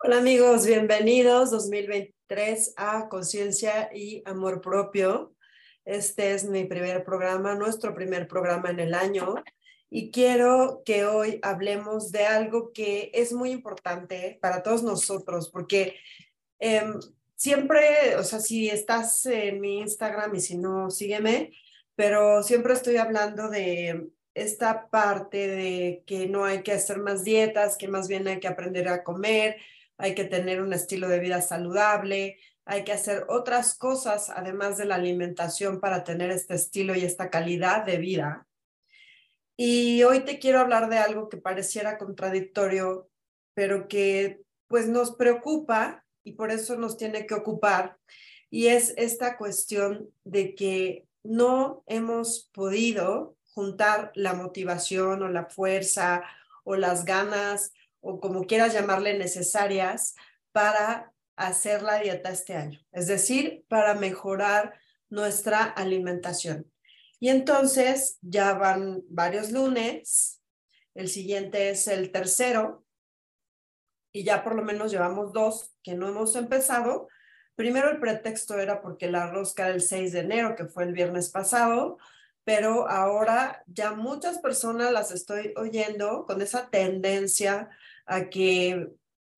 Hola amigos, bienvenidos 2023 a Conciencia y Amor Propio. Este es mi primer programa, nuestro primer programa en el año y quiero que hoy hablemos de algo que es muy importante para todos nosotros porque em, siempre, o sea, si estás en mi Instagram y si no, sígueme, pero siempre estoy hablando de esta parte de que no hay que hacer más dietas, que más bien hay que aprender a comer, hay que tener un estilo de vida saludable, hay que hacer otras cosas además de la alimentación para tener este estilo y esta calidad de vida. Y hoy te quiero hablar de algo que pareciera contradictorio, pero que pues nos preocupa y por eso nos tiene que ocupar. Y es esta cuestión de que no hemos podido juntar la motivación o la fuerza o las ganas o como quieras llamarle necesarias para hacer la dieta este año, es decir, para mejorar nuestra alimentación. Y entonces ya van varios lunes, el siguiente es el tercero, y ya por lo menos llevamos dos que no hemos empezado. Primero el pretexto era porque la rosca del 6 de enero, que fue el viernes pasado, pero ahora ya muchas personas las estoy oyendo con esa tendencia a que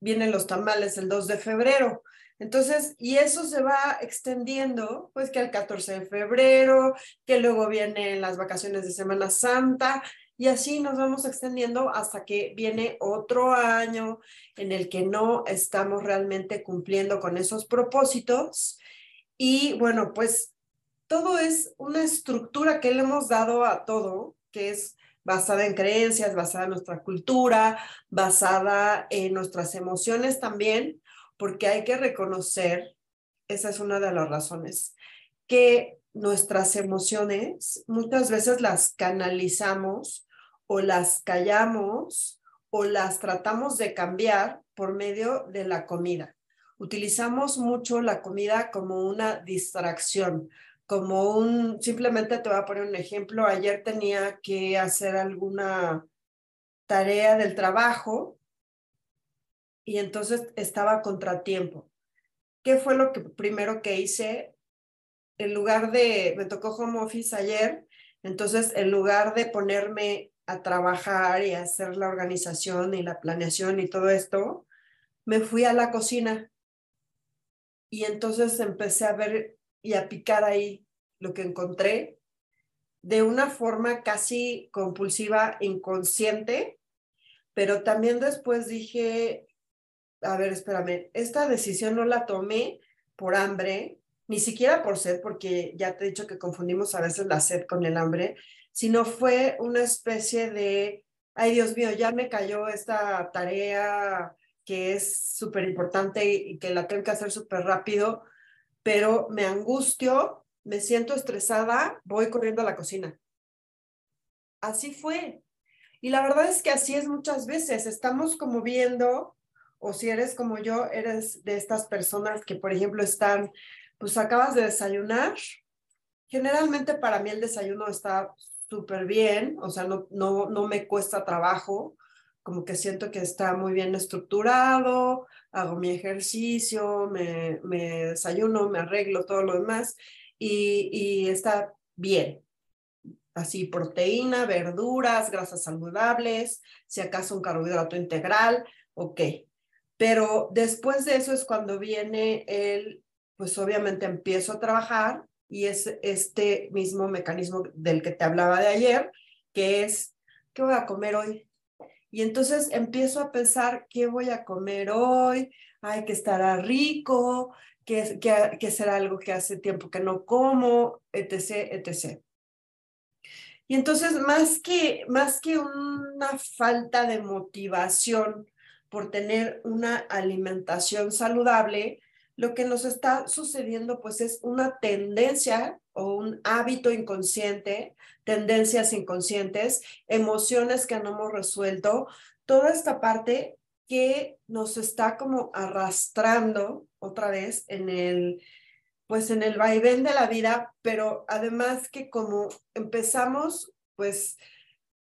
vienen los tamales el 2 de febrero. Entonces, y eso se va extendiendo, pues que el 14 de febrero, que luego vienen las vacaciones de Semana Santa, y así nos vamos extendiendo hasta que viene otro año en el que no estamos realmente cumpliendo con esos propósitos. Y bueno, pues todo es una estructura que le hemos dado a todo, que es basada en creencias, basada en nuestra cultura, basada en nuestras emociones también, porque hay que reconocer, esa es una de las razones, que nuestras emociones muchas veces las canalizamos o las callamos o las tratamos de cambiar por medio de la comida. Utilizamos mucho la comida como una distracción, como un, simplemente te voy a poner un ejemplo, ayer tenía que hacer alguna tarea del trabajo y entonces estaba contratiempo. ¿Qué fue lo que primero que hice? En lugar de, me tocó home office ayer, entonces en lugar de ponerme a trabajar y hacer la organización y la planeación y todo esto, me fui a la cocina y entonces empecé a ver y a picar ahí lo que encontré de una forma casi compulsiva, inconsciente, pero también después dije, a ver, espérame, esta decisión no la tomé por hambre, ni siquiera por sed, porque ya te he dicho que confundimos a veces la sed con el hambre, sino fue una especie de, ay Dios mío, ya me cayó esta tarea que es súper importante y, que la tengo que hacer súper rápido, pero me angustio, me siento estresada, voy corriendo a la cocina. Así fue. Y la verdad es que así es muchas veces. Estamos como viendo o si eres como yo, eres de estas personas que, por ejemplo, están, pues acabas de desayunar. Generalmente para mí el desayuno está súper bien, o sea, no, no, no me cuesta trabajo, como que siento que está muy bien estructurado, hago mi ejercicio, me, desayuno, me arreglo, todo lo demás, y, y está bien. Así, proteína, verduras, grasas saludables, si acaso un carbohidrato integral, ok. Pero después de eso es cuando viene el, pues obviamente empiezo a trabajar y es este mismo mecanismo del que te hablaba de ayer, que es, ¿qué voy a comer hoy? Y entonces empiezo a pensar, ¿qué voy a comer hoy? Ay, que estará rico, que, que, que será algo que hace tiempo que no como, etc., etc. Y entonces, más que, más que una falta de motivación por tener una alimentación saludable, lo que nos está sucediendo pues es una tendencia o un hábito inconsciente, tendencias inconscientes, emociones que no hemos resuelto, toda esta parte que nos está como arrastrando otra vez en el pues en el vaivén de la vida, pero además que como empezamos pues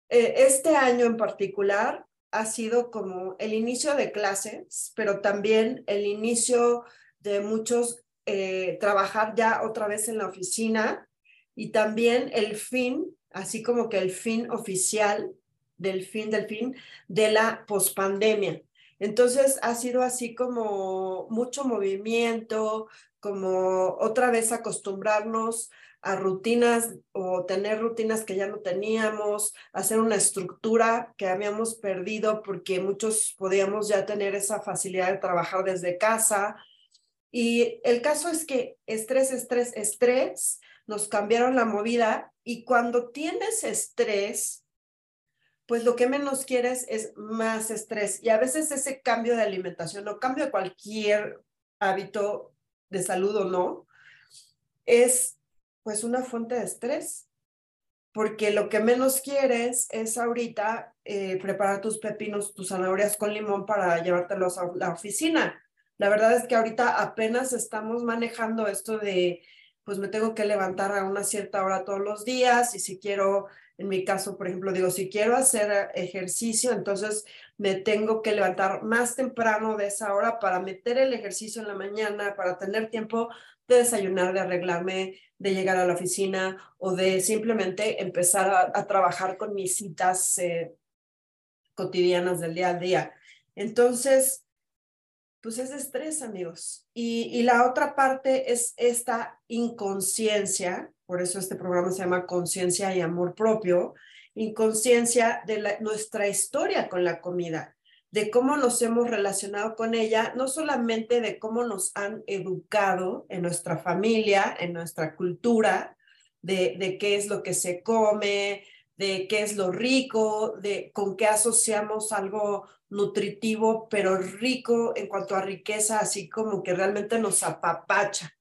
eh, este año en particular ha sido como el inicio de clases, pero también el inicio de muchos eh, trabajar ya otra vez en la oficina y también el fin, así como que el fin oficial del fin del fin de la pospandemia. Entonces ha sido así como mucho movimiento, como otra vez acostumbrarnos a rutinas o tener rutinas que ya no teníamos, hacer una estructura que habíamos perdido porque muchos podíamos ya tener esa facilidad de trabajar desde casa. Y el caso es que estrés, estrés, estrés, nos cambiaron la movida y cuando tienes estrés, pues lo que menos quieres es más estrés. Y a veces ese cambio de alimentación o cambio de cualquier hábito de salud o no, es pues una fuente de estrés, porque lo que menos quieres es ahorita eh, preparar tus pepinos, tus zanahorias con limón para llevártelos a la oficina. La verdad es que ahorita apenas estamos manejando esto de, pues me tengo que levantar a una cierta hora todos los días y si quiero, en mi caso, por ejemplo, digo, si quiero hacer ejercicio, entonces me tengo que levantar más temprano de esa hora para meter el ejercicio en la mañana, para tener tiempo de desayunar, de arreglarme, de llegar a la oficina o de simplemente empezar a, trabajar con mis citas eh, cotidianas del día a día. Entonces, pues es estrés, amigos. Y, y la otra parte es esta inconsciencia, por eso este programa se llama Conciencia y Amor Propio, inconsciencia de nuestra historia con la comida de cómo nos hemos relacionado con ella, no solamente de cómo nos han educado en nuestra familia, en nuestra cultura, de, de qué es lo que se come, de qué es lo rico, de con qué asociamos algo nutritivo, pero rico en cuanto a riqueza, así como que realmente nos apapacha.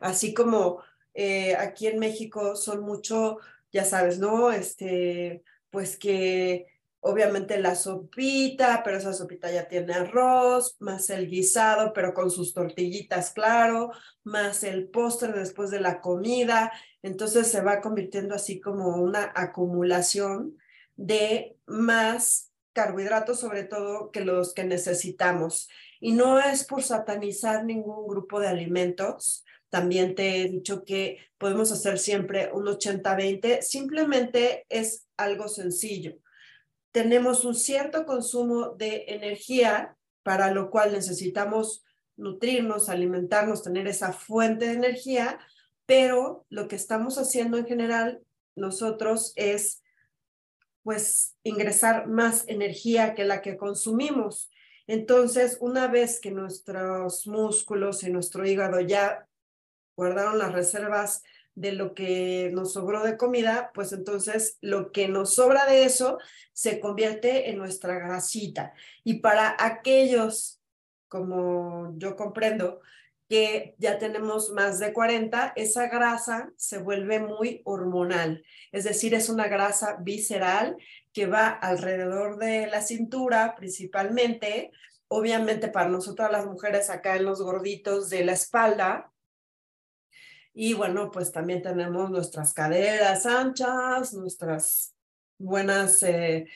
Así como eh, aquí en México son mucho, ya sabes, ¿no? Este, pues que obviamente la sopita, pero esa sopita ya tiene arroz, más el guisado, pero con sus tortillitas, claro, más el postre después de la comida. Entonces se va convirtiendo así como una acumulación de más carbohidratos, sobre todo que los que necesitamos. Y no es por satanizar ningún grupo de alimentos. También te he dicho que podemos hacer siempre un 80-20. Simplemente es algo sencillo tenemos un cierto consumo de energía, para lo cual necesitamos nutrirnos, alimentarnos, tener esa fuente de energía, pero lo que estamos haciendo en general nosotros es pues ingresar más energía que la que consumimos. Entonces, una vez que nuestros músculos y nuestro hígado ya guardaron las reservas de lo que nos sobró de comida, pues entonces lo que nos sobra de eso se convierte en nuestra grasita. Y para aquellos, como yo comprendo, que ya tenemos más de 40, esa grasa se vuelve muy hormonal, es decir, es una grasa visceral que va alrededor de la cintura principalmente, obviamente para nosotras las mujeres acá en los gorditos de la espalda, y bueno, pues también tenemos nuestras caderas anchas, nuestras buenas eh,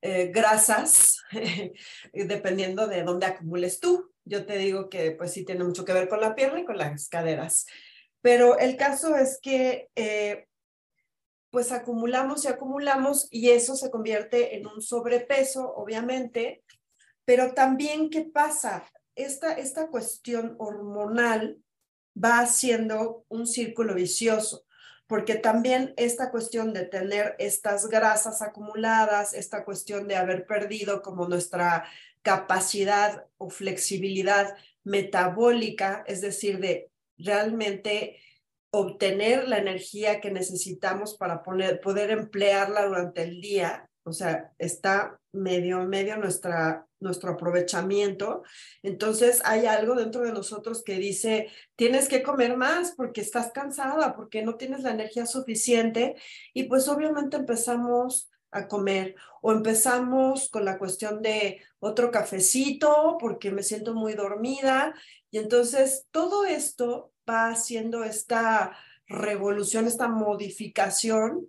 eh, grasas, dependiendo de dónde acumules tú. Yo te digo que pues sí tiene mucho que ver con la pierna y con las caderas. Pero el caso es que eh, pues acumulamos y acumulamos y eso se convierte en un sobrepeso, obviamente. Pero también, ¿qué pasa? Esta, esta cuestión hormonal va haciendo un círculo vicioso, porque también esta cuestión de tener estas grasas acumuladas, esta cuestión de haber perdido como nuestra capacidad o flexibilidad metabólica, es decir, de realmente obtener la energía que necesitamos para poder emplearla durante el día, o sea, está medio, medio nuestra, nuestro aprovechamiento. Entonces hay algo dentro de nosotros que dice, tienes que comer más porque estás cansada, porque no tienes la energía suficiente. Y pues obviamente empezamos a comer o empezamos con la cuestión de otro cafecito porque me siento muy dormida. Y entonces todo esto va haciendo esta revolución, esta modificación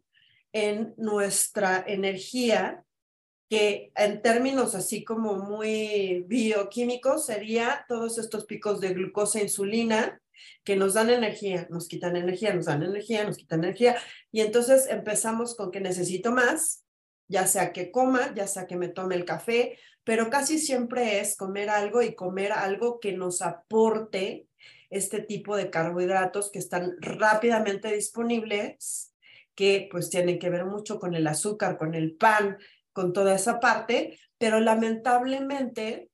en nuestra energía que en términos así como muy bioquímicos sería todos estos picos de glucosa e insulina que nos dan energía, nos quitan energía, nos dan energía, nos quitan energía. Y entonces empezamos con que necesito más, ya sea que coma, ya sea que me tome el café, pero casi siempre es comer algo y comer algo que nos aporte este tipo de carbohidratos que están rápidamente disponibles, que pues tienen que ver mucho con el azúcar, con el pan, con toda esa parte, pero lamentablemente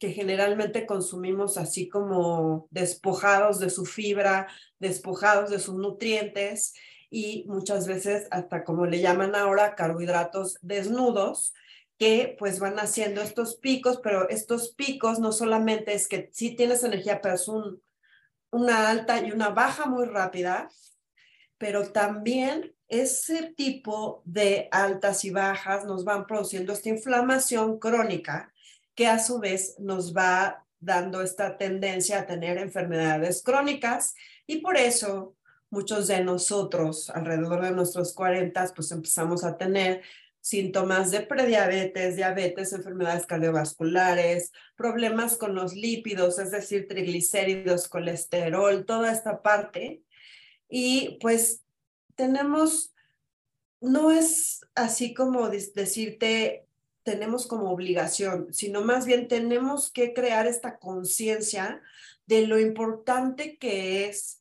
que generalmente consumimos así como despojados de su fibra, despojados de sus nutrientes y muchas veces hasta como le llaman ahora carbohidratos desnudos, que pues van haciendo estos picos, pero estos picos no solamente es que sí tienes energía, pero es un, una alta y una baja muy rápida, pero también ese tipo de altas y bajas nos van produciendo esta inflamación crónica que a su vez nos va dando esta tendencia a tener enfermedades crónicas y por eso muchos de nosotros alrededor de nuestros 40 pues empezamos a tener síntomas de prediabetes, diabetes, enfermedades cardiovasculares, problemas con los lípidos, es decir, triglicéridos, colesterol, toda esta parte. Y pues tenemos, no es así como decirte tenemos como obligación, sino más bien tenemos que crear esta conciencia de lo importante que es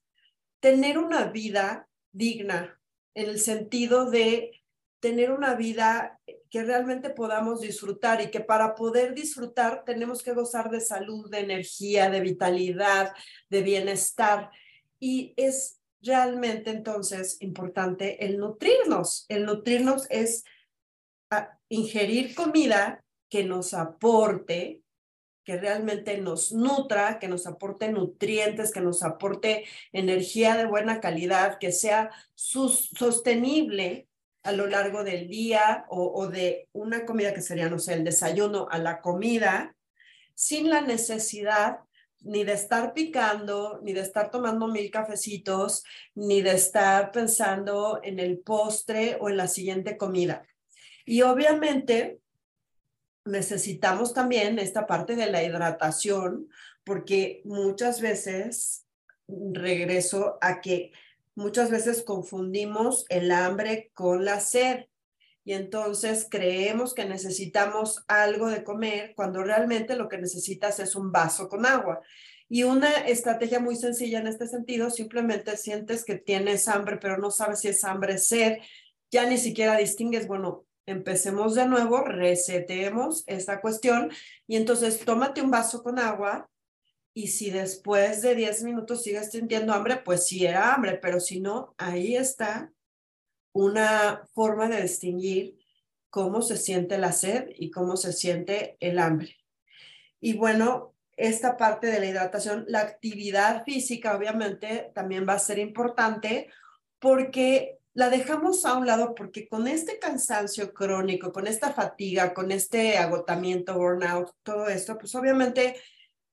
tener una vida digna, en el sentido de tener una vida que realmente podamos disfrutar y que para poder disfrutar tenemos que gozar de salud, de energía, de vitalidad, de bienestar. Y es realmente entonces importante el nutrirnos. El nutrirnos es ingerir comida que nos aporte, que realmente nos nutra, que nos aporte nutrientes, que nos aporte energía de buena calidad, que sea sostenible a lo largo del día o, de una comida que sería, no sé, el desayuno a la comida, sin la necesidad ni de estar picando, ni de estar tomando mil cafecitos, ni de estar pensando en el postre o en la siguiente comida. Y obviamente necesitamos también esta parte de la hidratación, porque muchas veces regreso a que muchas veces confundimos el hambre con la sed. Y entonces creemos que necesitamos algo de comer cuando realmente lo que necesitas es un vaso con agua. Y una estrategia muy sencilla en este sentido, simplemente sientes que tienes hambre, pero no sabes si es hambre, sed, ya ni siquiera distingues, bueno, empecemos de nuevo, resetemos esta cuestión y entonces tómate un vaso con agua y si después de 10 minutos sigues sintiendo hambre, pues sí era hambre, pero si no, ahí está una forma de distinguir cómo se siente la sed y cómo se siente el hambre. Y bueno, esta parte de la hidratación, la actividad física obviamente también va a ser importante porque la dejamos a un lado porque con este cansancio crónico, con esta fatiga, con este agotamiento, burnout, todo esto, pues obviamente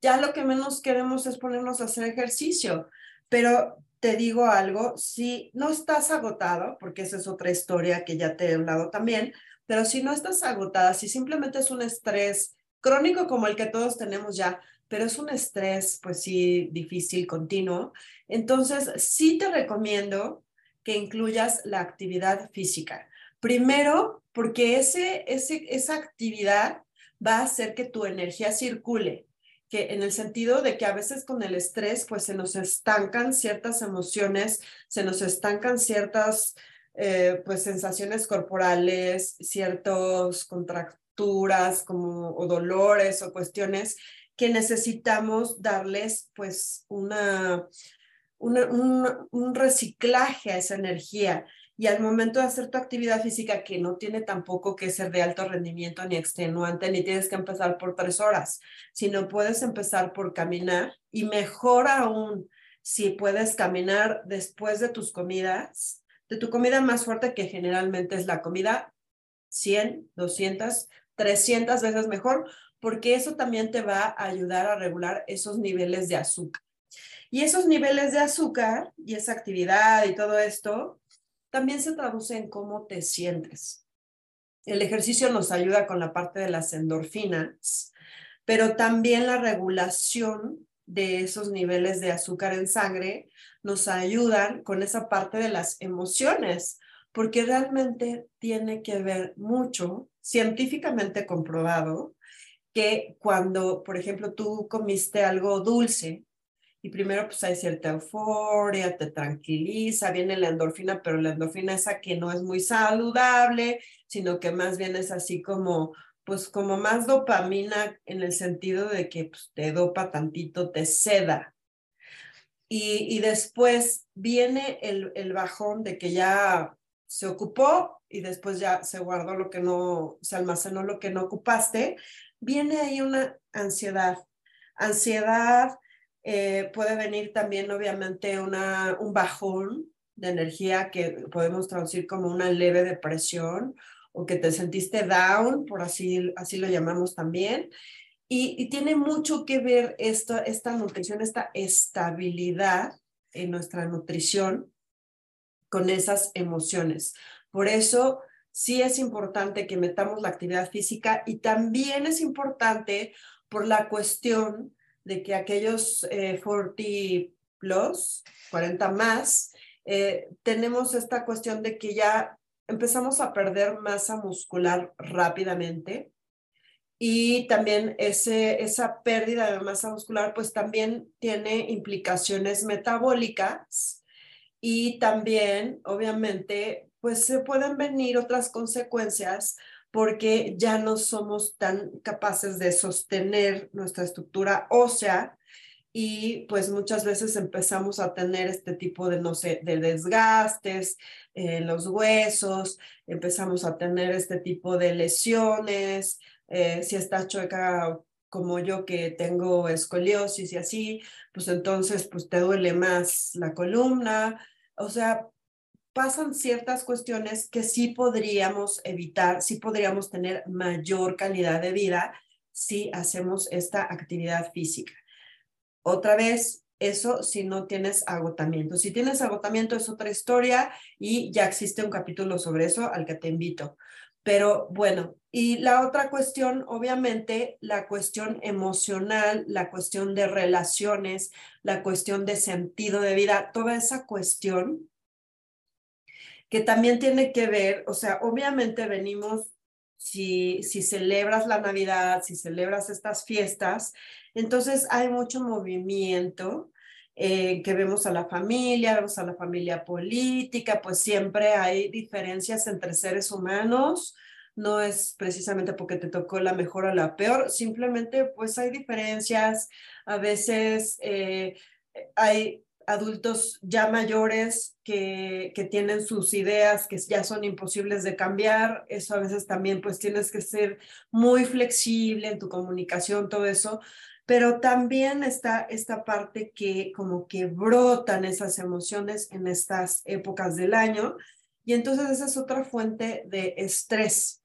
ya lo que menos queremos es ponernos a hacer ejercicio. Pero te digo algo, si no estás agotado, porque esa es otra historia que ya te he hablado también, pero si no estás agotada, si simplemente es un estrés crónico como el que todos tenemos ya, pero es un estrés, pues sí, difícil, continuo, entonces sí te recomiendo que incluyas la actividad física. Primero, porque ese, ese, esa actividad va a hacer que tu energía circule, que en el sentido de que a veces con el estrés, pues se nos estancan ciertas emociones, se nos estancan ciertas eh, pues sensaciones corporales, ciertas contracturas como o dolores o cuestiones que necesitamos darles pues una un, reciclaje a esa energía. Y al momento de hacer tu actividad física, que no tiene tampoco que ser de alto rendimiento ni extenuante, ni tienes que empezar por tres horas, sino puedes empezar por caminar y mejor aún si puedes caminar después de tus comidas, de tu comida más fuerte, que generalmente es la comida 100, 200, 300 veces mejor, porque eso también te va a ayudar a regular esos niveles de azúcar. Y esos niveles de azúcar y esa actividad y todo esto también se traduce en cómo te sientes. El ejercicio nos ayuda con la parte de las endorfinas, pero también la regulación de esos niveles de azúcar en sangre nos ayudan con esa parte de las emociones, porque realmente tiene que ver mucho, científicamente comprobado, que cuando, por ejemplo, tú comiste algo dulce y primero pues hay cierta euforia, te tranquiliza, viene la endorfina, pero la endorfina esa que no es muy saludable, sino que más bien es así como, pues como más dopamina en el sentido de que pues, te dopa tantito, te seda. Y, y después viene el, el bajón de que ya se ocupó y después ya se guardó lo que no, se almacenó lo que no ocupaste, viene ahí una ansiedad. Ansiedad eh, puede venir también, obviamente, una, un bajón de energía que podemos traducir como una leve depresión o que te sentiste down, por así, así lo llamamos también. Y, y tiene mucho que ver esto, esta nutrición, esta estabilidad en nuestra nutrición con esas emociones. Por eso sí es importante que metamos la actividad física y también es importante por la cuestión de que aquellos 40 eh, plus, 40 más, eh, tenemos esta cuestión de que ya empezamos a perder masa muscular rápidamente y también ese, esa pérdida de masa muscular pues también tiene implicaciones metabólicas y también obviamente pues se pueden venir otras consecuencias porque ya no somos tan capaces de sostener nuestra estructura ósea y pues muchas veces empezamos a tener este tipo de, no sé, de desgastes en los huesos, empezamos a tener este tipo de lesiones, eh, si estás chueca como yo que tengo escoliosis y así, pues entonces pues te duele más la columna, o sea, pasan ciertas cuestiones que sí podríamos evitar, sí podríamos tener mayor calidad de vida si hacemos esta actividad física. Otra vez, eso si no tienes agotamiento. Si tienes agotamiento es otra historia y ya existe un capítulo sobre eso al que te invito. Pero bueno, y la otra cuestión, obviamente, la cuestión emocional, la cuestión de relaciones, la cuestión de sentido de vida, toda esa cuestión que también tiene que ver, o sea, obviamente venimos, si, si celebras la Navidad, si celebras estas fiestas, entonces hay mucho movimiento, eh, que vemos a la familia, vemos a la familia política, pues siempre hay diferencias entre seres humanos, no es precisamente porque te tocó la mejor o la peor, simplemente pues hay diferencias, a veces eh, hay adultos ya mayores que, que tienen sus ideas que ya son imposibles de cambiar, eso a veces también pues tienes que ser muy flexible en tu comunicación, todo eso, pero también está esta parte que como que brotan esas emociones en estas épocas del año y entonces esa es otra fuente de estrés.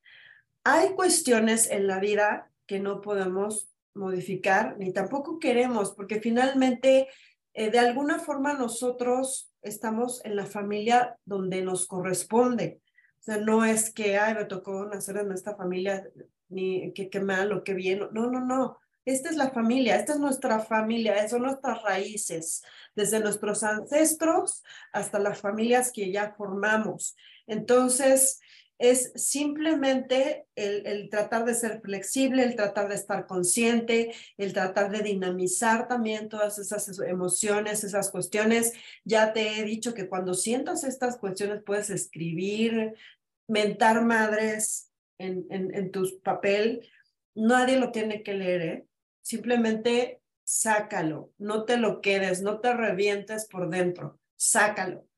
Hay cuestiones en la vida que no podemos modificar ni tampoco queremos porque finalmente eh, de alguna forma nosotros estamos en la familia donde nos corresponde. O sea, no es que, ay, me tocó nacer en esta familia, ni que qué mal o qué bien. No, no, no. Esta es la familia, esta es nuestra familia, son nuestras raíces, desde nuestros ancestros hasta las familias que ya formamos. Entonces, es simplemente el, tratar de ser flexible, el tratar de estar consciente, el tratar de dinamizar también todas esas emociones, esas cuestiones. Ya te he dicho que cuando sientas estas cuestiones puedes escribir, mentar madres en, en, en tu papel. Nadie lo tiene que leer, ¿eh? simplemente sácalo, no te lo quedes, no te revientes por dentro, sácalo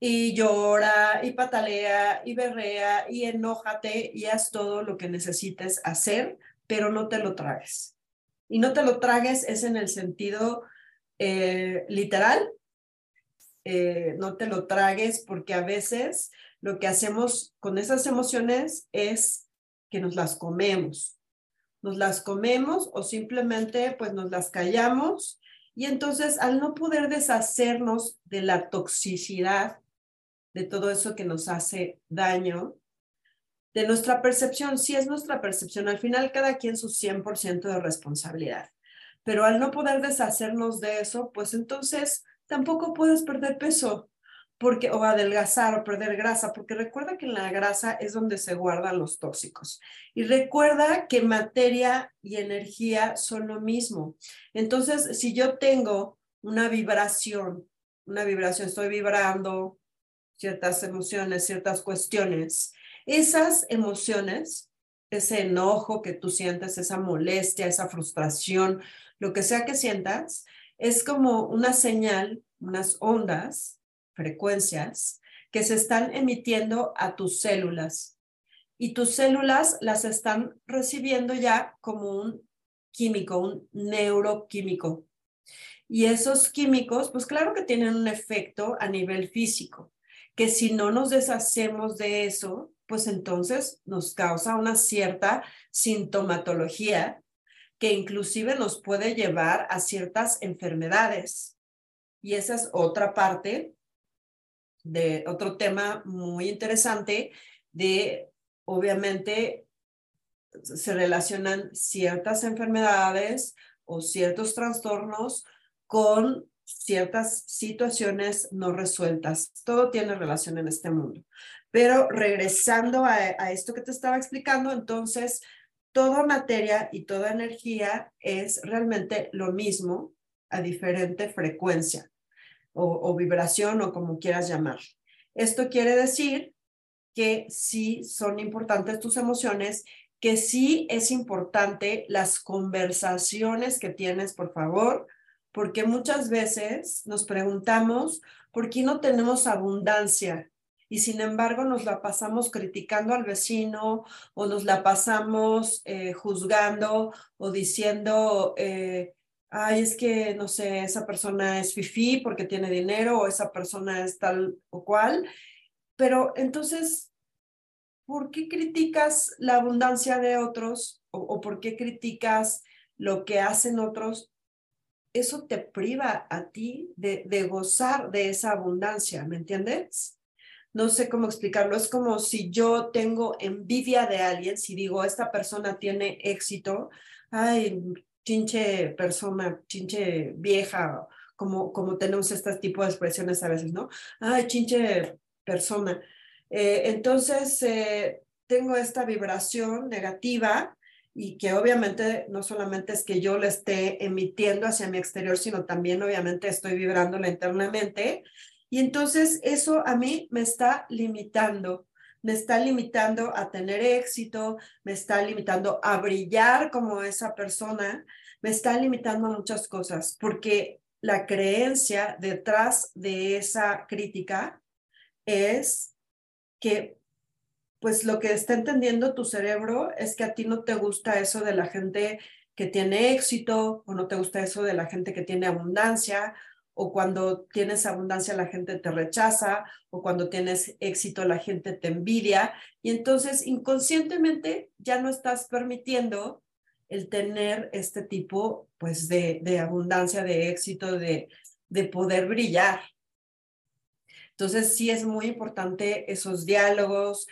y llora y patalea y berrea y enójate y haz todo lo que necesites hacer, pero no te lo tragues. Y no te lo tragues es en el sentido eh, literal, eh, no te lo tragues porque a veces lo que hacemos con esas emociones es que nos las comemos. Nos las comemos o simplemente pues nos las callamos y entonces al no poder deshacernos de la toxicidad de todo eso que nos hace daño, de nuestra percepción. Sí es nuestra percepción, al final cada quien su 100% de responsabilidad. Pero al no poder deshacernos de eso, pues entonces tampoco puedes perder peso porque, o adelgazar o perder grasa, porque recuerda que en la grasa es donde se guardan los tóxicos. Y recuerda que materia y energía son lo mismo. Entonces, si yo tengo una vibración, una vibración, estoy vibrando ciertas emociones, ciertas cuestiones, esas emociones, ese enojo que tú sientes, esa molestia, esa frustración, lo que sea que sientas, es como una señal, unas ondas frecuencias que se están emitiendo a tus células. Y tus células las están recibiendo ya como un químico, un neuroquímico. Y esos químicos, pues claro que tienen un efecto a nivel físico, que si no nos deshacemos de eso, pues entonces nos causa una cierta sintomatología que inclusive nos puede llevar a ciertas enfermedades. Y esa es otra parte de otro tema muy interesante de, obviamente, se relacionan ciertas enfermedades o ciertos trastornos con ciertas situaciones no resueltas. Todo tiene relación en este mundo. Pero regresando a, esto que te estaba explicando, entonces, toda materia y toda energía es realmente lo mismo a diferente frecuencia o, vibración o como quieras llamar. Esto quiere decir que sí son importantes tus emociones, que sí es importante las conversaciones que tienes, por favor, porque muchas veces nos preguntamos por qué no tenemos abundancia y sin embargo nos la pasamos criticando al vecino o nos la pasamos eh, juzgando o diciendo, eh, ay, es que, no sé, esa persona es fifi porque tiene dinero o esa persona es tal o cual. Pero entonces, ¿por qué criticas la abundancia de otros o, por qué criticas lo que hacen otros? Eso te priva a ti de, gozar de esa abundancia, ¿me entiendes? No sé cómo explicarlo. Es como si yo tengo envidia de alguien, si digo, esta persona tiene éxito, ay, chinche persona, chinche vieja, como, como tenemos este tipo de expresiones a veces, ¿no? Ay, chinche persona. Eh, entonces, eh, tengo esta vibración negativa y que obviamente no solamente es que yo la esté emitiendo hacia mi exterior, sino también obviamente estoy vibrándola internamente. Y entonces eso a mí me está limitando me está limitando a tener éxito, me está limitando a brillar como esa persona, me está limitando a muchas cosas, porque la creencia detrás de esa crítica es que pues lo que está entendiendo tu cerebro es que a ti no te gusta eso de la gente que tiene éxito o no te gusta eso de la gente que tiene abundancia o cuando tienes abundancia la gente te rechaza, o cuando tienes éxito la gente te envidia, y entonces inconscientemente ya no estás permitiendo el tener este tipo pues de, de abundancia, de éxito, de, de poder brillar. Entonces, sí es muy importante esos diálogos,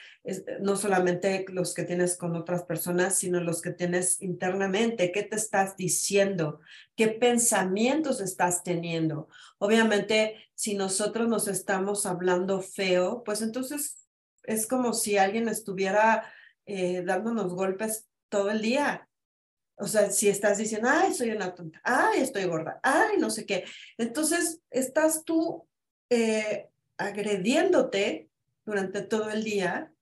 no solamente los que tienes con otras personas, sino los que tienes internamente. ¿Qué te estás diciendo? ¿Qué pensamientos estás teniendo? Obviamente, si nosotros nos estamos hablando feo, pues entonces es como si alguien estuviera eh, dándonos golpes todo el día. O sea, si estás diciendo, ay, soy una tonta, ay, estoy gorda, ay, no sé qué. Entonces, estás tú eh, agrediéndote durante todo el día.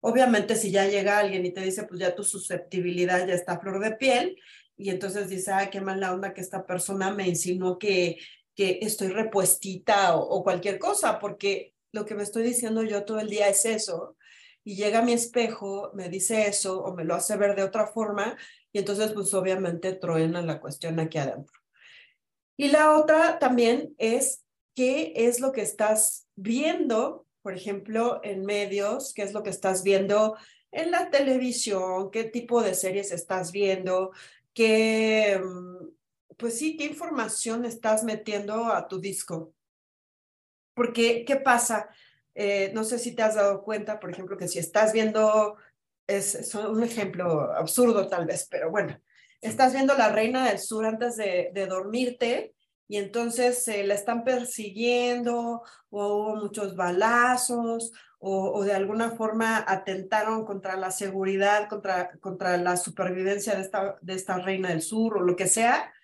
Obviamente si ya llega alguien y te dice, pues ya tu susceptibilidad ya está a flor de piel, y entonces dice, ay, qué mala onda que esta persona me insinuó que, que estoy repuestita o, cualquier cosa, porque lo que me estoy diciendo yo todo el día es eso, y llega mi espejo, me dice eso o me lo hace ver de otra forma, y entonces pues obviamente truena la cuestión aquí adentro. Y la otra también es qué es lo que estás viendo, por ejemplo, en medios, qué es lo que estás viendo en la televisión, qué tipo de series estás viendo, qué, mm, pues sí, qué información estás metiendo a tu disco. Porque, ¿qué pasa? Eh, no sé si te has dado cuenta, por ejemplo, que si estás viendo es, un ejemplo absurdo tal vez, pero bueno, estás viendo la reina del sur antes de, de dormirte y entonces se la están persiguiendo o hubo muchos balazos o, de alguna forma atentaron contra la seguridad, contra, contra la supervivencia de esta, de esta reina del sur o lo que sea.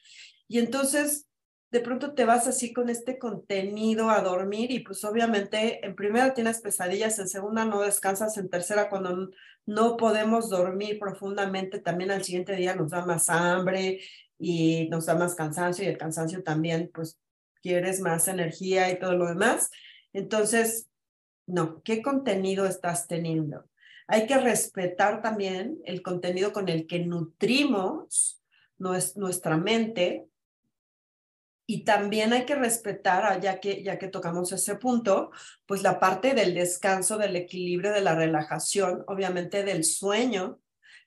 Y entonces de pronto te vas así con este contenido a dormir y pues obviamente en primera tienes pesadillas, en segunda no descansas, en tercera cuando no podemos dormir profundamente, también al siguiente día nos da más hambre y nos da más cansancio y el cansancio también pues quieres más energía y todo lo demás. Entonces, no, ¿qué contenido estás teniendo? Hay que respetar también el contenido con el que nutrimos nuestra mente y también hay que respetar, ah, ya que, ya que tocamos ese punto, pues la parte del descanso, del equilibrio, de la relajación, obviamente del sueño,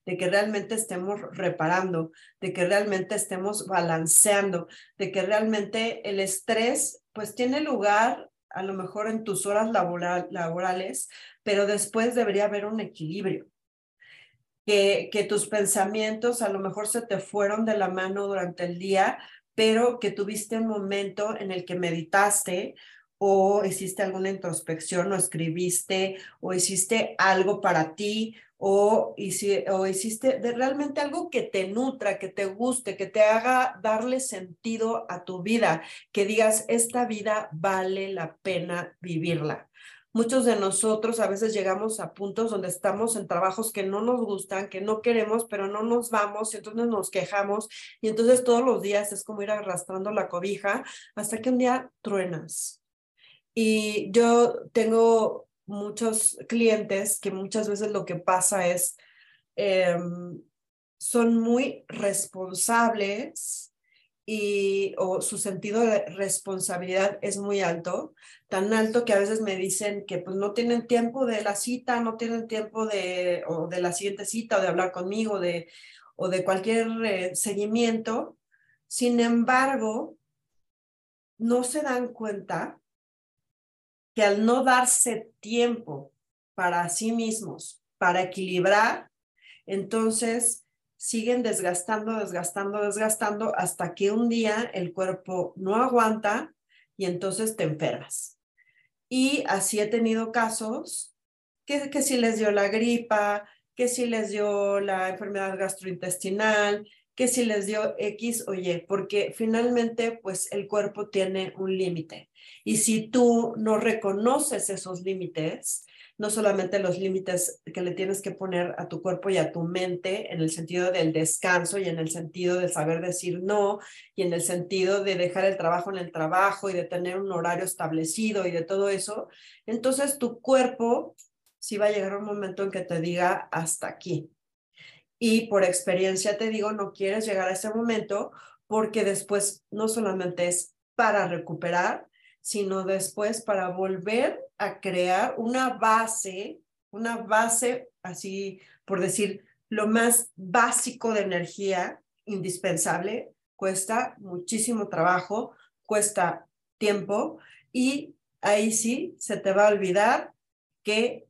de que realmente estemos reparando, de que realmente estemos balanceando, de que realmente el estrés pues tiene lugar a lo mejor en tus horas laborales, pero después debería haber un equilibrio. Que, que tus pensamientos a lo mejor se te fueron de la mano durante el día, pero que tuviste un momento en el que meditaste o hiciste alguna introspección o escribiste o hiciste algo para ti o, o hiciste realmente algo que te nutra, que te guste, que te haga darle sentido a tu vida, que digas, esta vida vale la pena vivirla. Muchos de nosotros a veces llegamos a puntos donde estamos en trabajos que no nos gustan, que no queremos, pero no nos vamos y entonces nos quejamos y entonces todos los días es como ir arrastrando la cobija hasta que un día truenas. Y yo tengo muchos clientes que muchas veces lo que pasa es, em, son muy responsables y o su sentido de responsabilidad es muy alto, tan alto que a veces me dicen que pues no tienen tiempo de la cita, no tienen tiempo de o de la siguiente cita o de hablar conmigo de o de cualquier eh, seguimiento. Sin embargo, no se dan cuenta que al no darse tiempo para sí mismos, para equilibrar, entonces siguen desgastando, desgastando, desgastando hasta que un día el cuerpo no aguanta y entonces te enfermas. Y así he tenido casos que, que si les dio la gripa, que si les dio la enfermedad gastrointestinal, que si les dio X o Y, porque finalmente pues el cuerpo tiene un límite. Y si tú no reconoces esos límites, no solamente los límites que le tienes que poner a tu cuerpo y a tu mente en el sentido del descanso y en el sentido de saber decir no y en el sentido de dejar el trabajo en el trabajo y de tener un horario establecido y de todo eso, entonces tu cuerpo sí va a llegar un momento en que te diga hasta aquí. Y por experiencia te digo, no quieres llegar a ese momento porque después no solamente es para recuperar, sino después para volver a crear una base, una base así, por decir, lo más básico de energía indispensable, cuesta muchísimo trabajo, cuesta tiempo y ahí sí se te va a olvidar que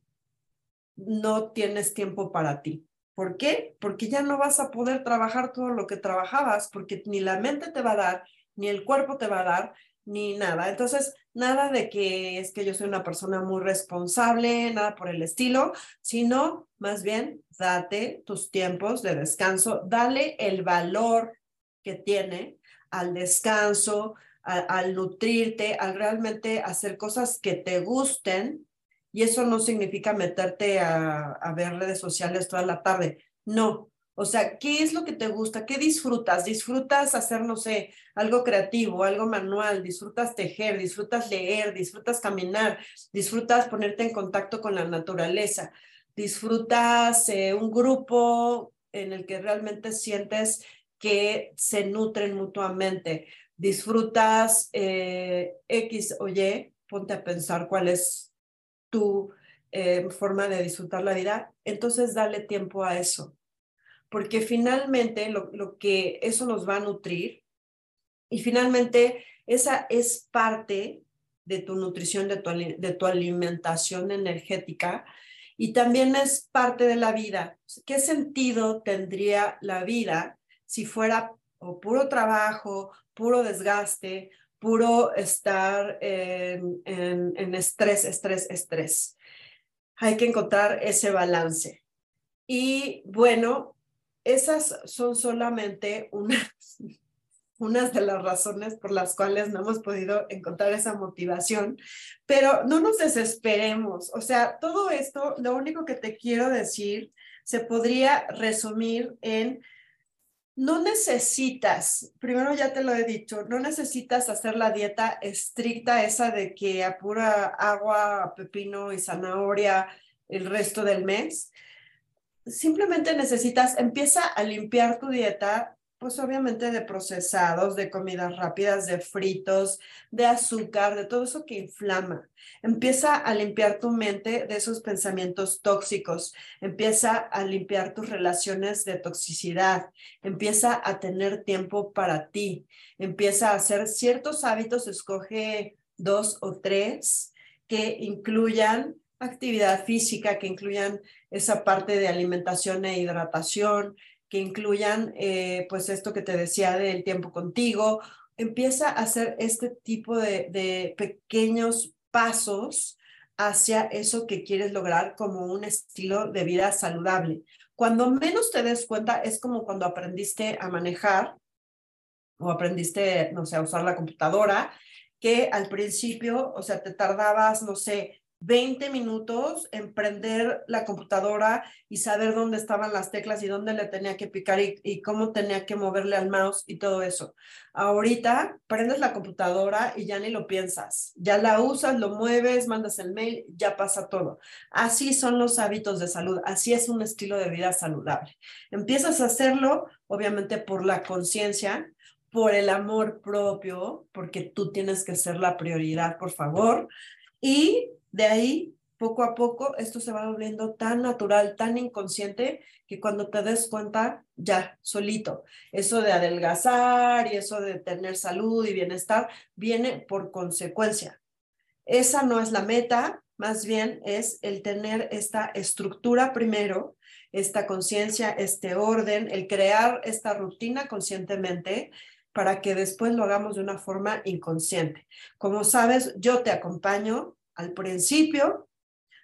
no tienes tiempo para ti. ¿Por qué? Porque ya no vas a poder trabajar todo lo que trabajabas, porque ni la mente te va a dar, ni el cuerpo te va a dar, ni nada. Entonces, nada de que es que yo soy una persona muy responsable, nada por el estilo, sino más bien date tus tiempos de descanso, dale el valor que tiene al descanso, al nutrirte, al realmente hacer cosas que te gusten. Y eso no significa meterte a, ver redes sociales toda la tarde. No, o sea, ¿qué es lo que te gusta? ¿Qué disfrutas? ¿Disfrutas hacer, no sé, algo creativo, algo manual? ¿Disfrutas tejer? ¿Disfrutas leer? ¿Disfrutas caminar? ¿Disfrutas ponerte en contacto con la naturaleza? ¿Disfrutas eh, un grupo en el que realmente sientes que se nutren mutuamente? ¿Disfrutas eh, X o Y? Ponte a pensar cuál es tu eh, forma de disfrutar la vida. Entonces, dale tiempo a eso porque finalmente lo, que eso nos va a nutrir y finalmente esa es parte de tu nutrición, de tu, de tu alimentación energética y también es parte de la vida. ¿Qué sentido tendría la vida si fuera o puro trabajo, puro desgaste, puro estar en, en, estrés, estrés, estrés? Hay que encontrar ese balance. Y bueno, esas son solamente unas, unas de las razones por las cuales no hemos podido encontrar esa motivación, pero no nos desesperemos. O sea, todo esto, lo único que te quiero decir, se podría resumir en, no necesitas, primero ya te lo he dicho, no necesitas hacer la dieta estricta esa de que apura agua, pepino y zanahoria el resto del mes. Simplemente necesitas, empieza a limpiar tu dieta pues obviamente de procesados, de comidas rápidas, de fritos, de azúcar, de todo eso que inflama. Empieza a limpiar tu mente de esos pensamientos tóxicos, empieza a limpiar tus relaciones de toxicidad, empieza a tener tiempo para ti, empieza a hacer ciertos hábitos, escoge dos o tres que incluyan actividad física, que incluyan esa parte de alimentación e hidratación, que incluyan, eh, pues esto que te decía del tiempo contigo. Empieza a hacer este tipo de, de pequeños pasos hacia eso que quieres lograr como un estilo de vida saludable. Cuando menos te des cuenta es como cuando aprendiste a manejar o aprendiste, no sé, a usar la computadora, que al principio, o sea, te tardabas, no sé, 20 minutos en prender la computadora y saber dónde estaban las teclas y dónde le tenía que picar y, cómo tenía que moverle al mouse y todo eso. Ahorita prendes la computadora y ya ni lo piensas. Ya la usas, lo mueves, mandas el mail, ya pasa todo. Así son los hábitos de salud. Así es un estilo de vida saludable. Empiezas a hacerlo, obviamente, por la conciencia, por el amor propio, porque tú tienes que ser la prioridad, por favor. Y de ahí, poco a poco, esto se va volviendo tan natural, tan inconsciente, que cuando te des cuenta, ya, solito. Eso de adelgazar y eso de tener salud y bienestar viene por consecuencia. Esa no es la meta, más bien es el tener esta estructura primero, esta conciencia, este orden, el crear esta rutina conscientemente para que después lo hagamos de una forma inconsciente. Como sabes, yo te acompaño al principio,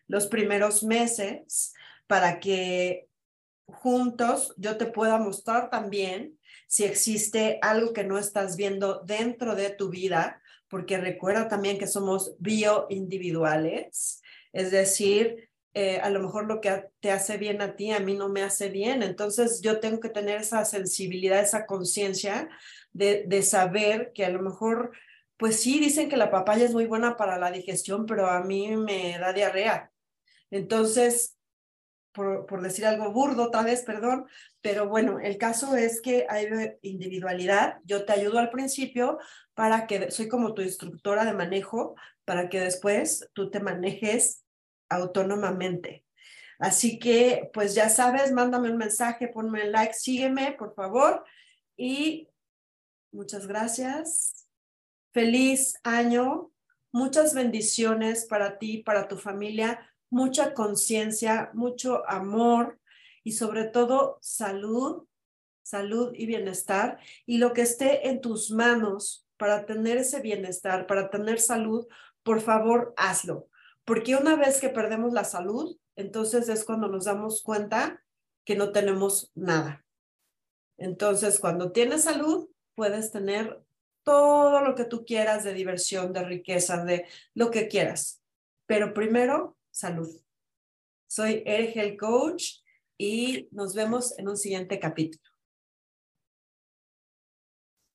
los primeros meses, para que juntos yo te pueda mostrar también si existe algo que no estás viendo dentro de tu vida, porque recuerda también que somos bioindividuales, es decir, eh, a lo mejor lo que te hace bien a ti, a mí no me hace bien. Entonces yo tengo que tener esa sensibilidad, esa conciencia de, de, saber que a lo mejor pues sí, dicen que la papaya es muy buena para la digestión, pero a mí me da diarrea. Entonces, por, decir algo burdo otra vez, perdón, pero bueno, el caso es que hay individualidad. Yo te ayudo al principio para que, soy como tu instructora de manejo, para que después tú te manejes autónomamente. Así que, pues ya sabes, mándame un mensaje, ponme un like, sígueme, por favor. Y muchas gracias. Feliz año, muchas bendiciones para ti, para tu familia, mucha conciencia, mucho amor y sobre todo salud, salud y bienestar. Y lo que esté en tus manos para tener ese bienestar, para tener salud, por favor, hazlo. Porque una vez que perdemos la salud, entonces es cuando nos damos cuenta que no tenemos nada. Entonces, cuando tienes salud, puedes tener todo lo que tú quieras de diversión, de riqueza, de lo que quieras. Pero primero, salud. Soy Ergel Coach y nos vemos en un siguiente capítulo.